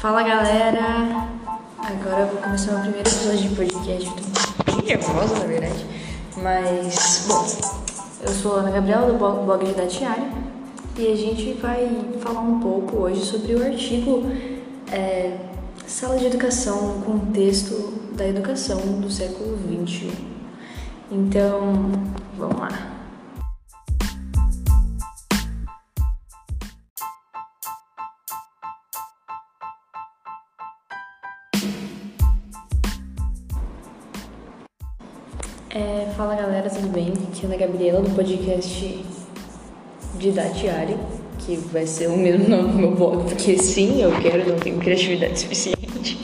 Fala galera! Agora eu vou começar o primeiro episódio de podcast. Tô bem nervosa, na verdade. Mas, bom, eu sou Ana Gabriela do blog de Datiário e a gente vai falar um pouco hoje sobre o artigo é, Sala de Educação Contexto da Educação do século XXI. Então, vamos lá. É, fala galera, tudo bem? Aqui é a Gabriela do podcast Didatiário, que vai ser o mesmo nome do meu blog, porque sim, eu quero, não tenho criatividade suficiente.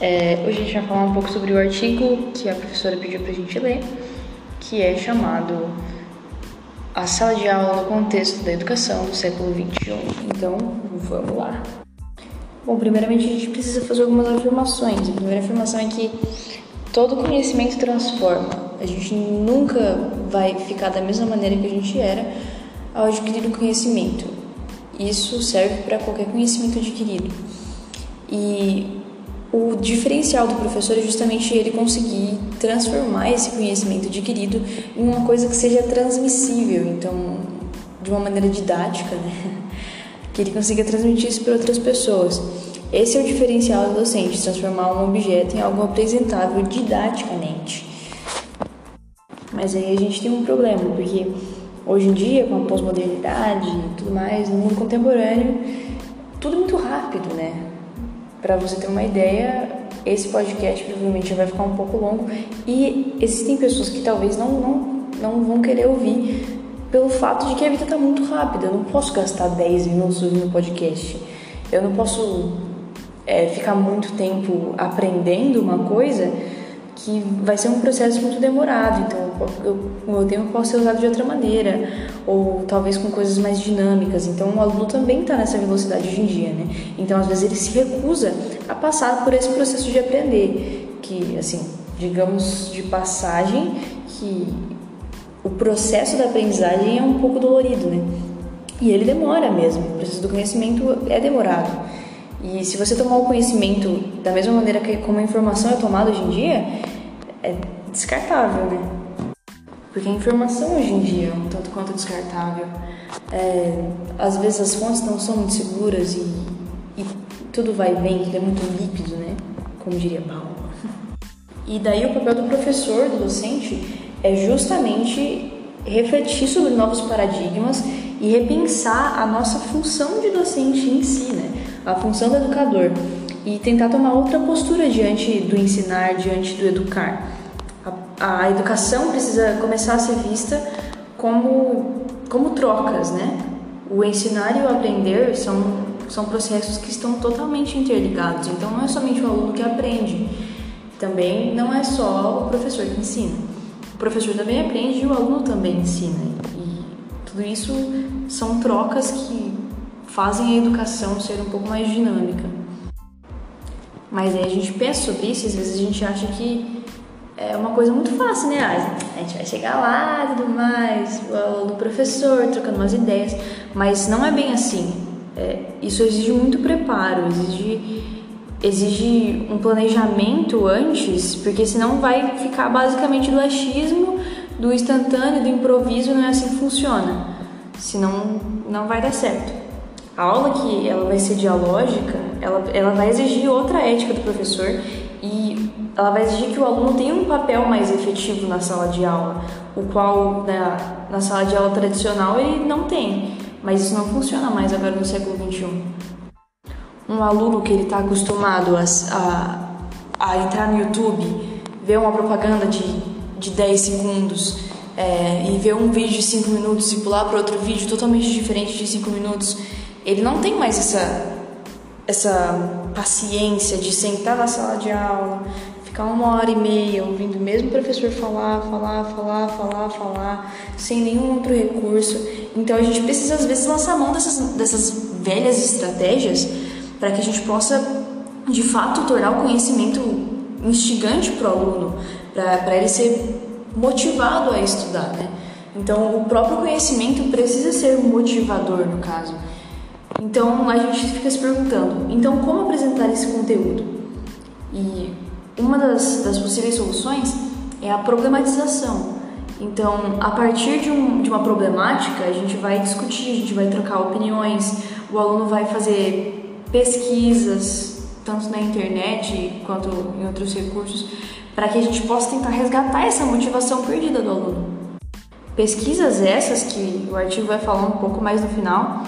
É, hoje a gente vai falar um pouco sobre o artigo que a professora pediu pra gente ler, que é chamado A Sala de Aula no Contexto da Educação do século XXI. Então, vamos lá. Bom, primeiramente a gente precisa fazer algumas afirmações. A primeira afirmação é que Todo conhecimento transforma. A gente nunca vai ficar da mesma maneira que a gente era ao adquirir o conhecimento. Isso serve para qualquer conhecimento adquirido. E o diferencial do professor é justamente ele conseguir transformar esse conhecimento adquirido em uma coisa que seja transmissível, então, de uma maneira didática, né? Que ele consiga transmitir isso para outras pessoas. Esse é o diferencial do docente, transformar um objeto em algo apresentável didaticamente. Mas aí a gente tem um problema, porque hoje em dia, com a pós-modernidade e tudo mais, no mundo contemporâneo, tudo muito rápido, né? Para você ter uma ideia, esse podcast provavelmente já vai ficar um pouco longo e existem pessoas que talvez não, não, não vão querer ouvir pelo fato de que a vida está muito rápida. Eu não posso gastar 10 minutos ouvindo podcast. Eu não posso é, ficar muito tempo aprendendo uma coisa que vai ser um processo muito demorado, então eu, o meu tempo pode ser usado de outra maneira, ou talvez com coisas mais dinâmicas. Então o aluno também está nessa velocidade hoje em dia, né? Então às vezes ele se recusa a passar por esse processo de aprender, que assim, digamos de passagem, que o processo da aprendizagem é um pouco dolorido, né? E ele demora mesmo, o processo do conhecimento é demorado. E se você tomar o conhecimento da mesma maneira que como a informação é tomada hoje em dia, é descartável, né? Porque a informação hoje em dia é um tanto quanto descartável. É, às vezes as fontes não são muito seguras e, e tudo vai bem, tudo é muito líquido, né? Como diria Paulo. E daí o papel do professor, do docente, é justamente refletir sobre novos paradigmas e repensar a nossa função de docente em si, né? A função do educador e tentar tomar outra postura diante do ensinar, diante do educar. A, a educação precisa começar a ser vista como, como trocas, né? O ensinar e o aprender são, são processos que estão totalmente interligados, então não é somente o aluno que aprende, também não é só o professor que ensina. O professor também aprende e o aluno também ensina. E tudo isso são trocas que fazem a educação ser um pouco mais dinâmica. Mas aí a gente pensa sobre isso às vezes a gente acha que é uma coisa muito fácil, né? Ah, a gente vai chegar lá e tudo mais, o professor trocando umas ideias, mas não é bem assim. É, isso exige muito preparo, exige, exige um planejamento antes, porque senão vai ficar basicamente do achismo, do instantâneo, do improviso, não é assim que funciona. Senão não vai dar certo. A aula que ela vai ser dialógica, ela, ela vai exigir outra ética do professor e ela vai exigir que o aluno tenha um papel mais efetivo na sala de aula, o qual na, na sala de aula tradicional ele não tem, mas isso não funciona mais agora no século XXI. Um aluno que ele está acostumado a, a, a, entrar no YouTube, ver uma propaganda de, de 10 segundos é, e ver um vídeo de 5 minutos e pular para outro vídeo totalmente diferente de 5 minutos ele não tem mais essa, essa paciência de sentar na sala de aula, ficar uma hora e meia ouvindo o mesmo professor falar, falar, falar, falar, falar, sem nenhum outro recurso. Então a gente precisa às vezes lançar mão dessas, dessas velhas estratégias para que a gente possa de fato tornar o conhecimento instigante para o aluno, para ele ser motivado a estudar, né? Então o próprio conhecimento precisa ser motivador no caso. Então a gente fica se perguntando: então como apresentar esse conteúdo? E uma das, das possíveis soluções é a problematização. Então, a partir de, um, de uma problemática, a gente vai discutir, a gente vai trocar opiniões, o aluno vai fazer pesquisas, tanto na internet quanto em outros recursos, para que a gente possa tentar resgatar essa motivação perdida do aluno. Pesquisas essas, que o artigo vai falar um pouco mais no final,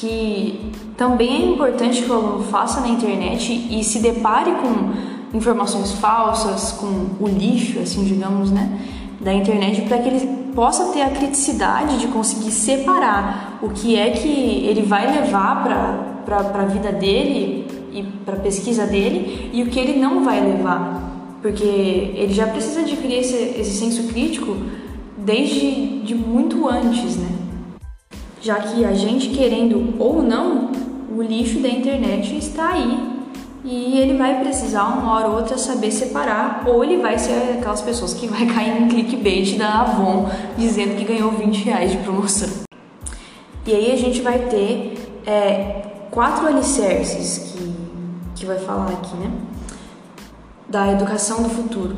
que também é importante que o aluno faça na internet e se depare com informações falsas, com o lixo, assim, digamos, né? da internet para que ele possa ter a criticidade de conseguir separar o que é que ele vai levar para a vida dele e para a pesquisa dele e o que ele não vai levar. Porque ele já precisa adquirir esse, esse senso crítico desde de muito antes, né? Já que a gente querendo ou não, o lixo da internet está aí e ele vai precisar uma hora ou outra saber separar, ou ele vai ser aquelas pessoas que vai cair em clickbait da Avon dizendo que ganhou 20 reais de promoção. E aí a gente vai ter é, quatro alicerces que, que vai falar aqui, né? Da educação do futuro: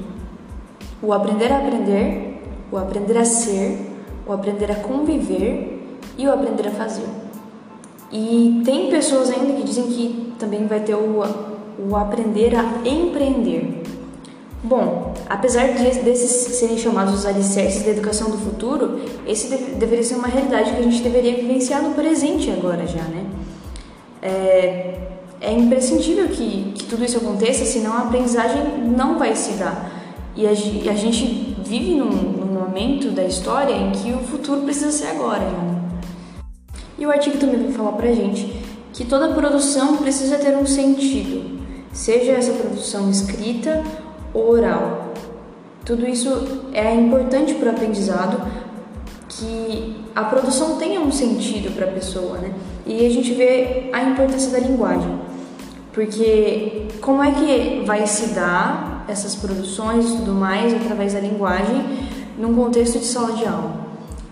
o aprender a aprender, o aprender a ser, o aprender a conviver e o aprender a fazer. E tem pessoas ainda que dizem que também vai ter o o aprender a empreender. Bom, apesar de, desses serem chamados os alicerces da educação do futuro, esse deve, deveria ser uma realidade que a gente deveria vivenciar no presente agora já, né? É, é imprescindível que, que tudo isso aconteça, senão a aprendizagem não vai se dar. E a, a gente vive num, num, momento da história em que o futuro precisa ser agora né? E o artigo também vai falar pra gente que toda produção precisa ter um sentido, seja essa produção escrita ou oral. Tudo isso é importante para o aprendizado, que a produção tenha um sentido para a pessoa, né? E a gente vê a importância da linguagem, porque como é que vai se dar essas produções e tudo mais através da linguagem num contexto de sala de aula?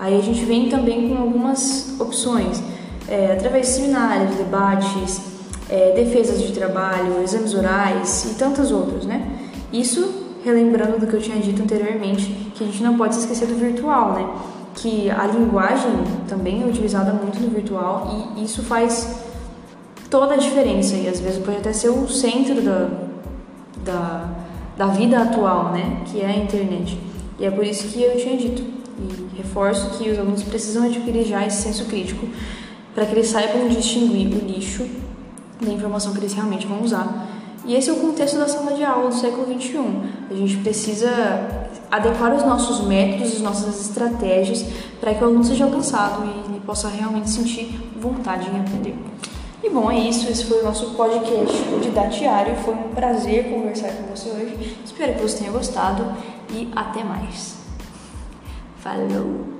Aí a gente vem também com algumas opções, é, através de seminários, debates, é, defesas de trabalho, exames orais e tantas outras, né? Isso relembrando do que eu tinha dito anteriormente, que a gente não pode se esquecer do virtual, né? Que a linguagem também é utilizada muito no virtual e isso faz toda a diferença e às vezes pode até ser o centro da, da, da vida atual, né? Que é a internet. E é por isso que eu tinha dito e reforço que os alunos precisam adquirir já esse senso crítico para que eles saibam distinguir o lixo da informação que eles realmente vão usar. E esse é o contexto da sala de aula do século XXI. A gente precisa adequar os nossos métodos, as nossas estratégias para que o aluno seja alcançado e ele possa realmente sentir vontade em aprender. E bom, é isso. Esse foi o nosso podcast didatiário. Foi um prazer conversar com você hoje. Espero que você tenha gostado e até mais. Falou!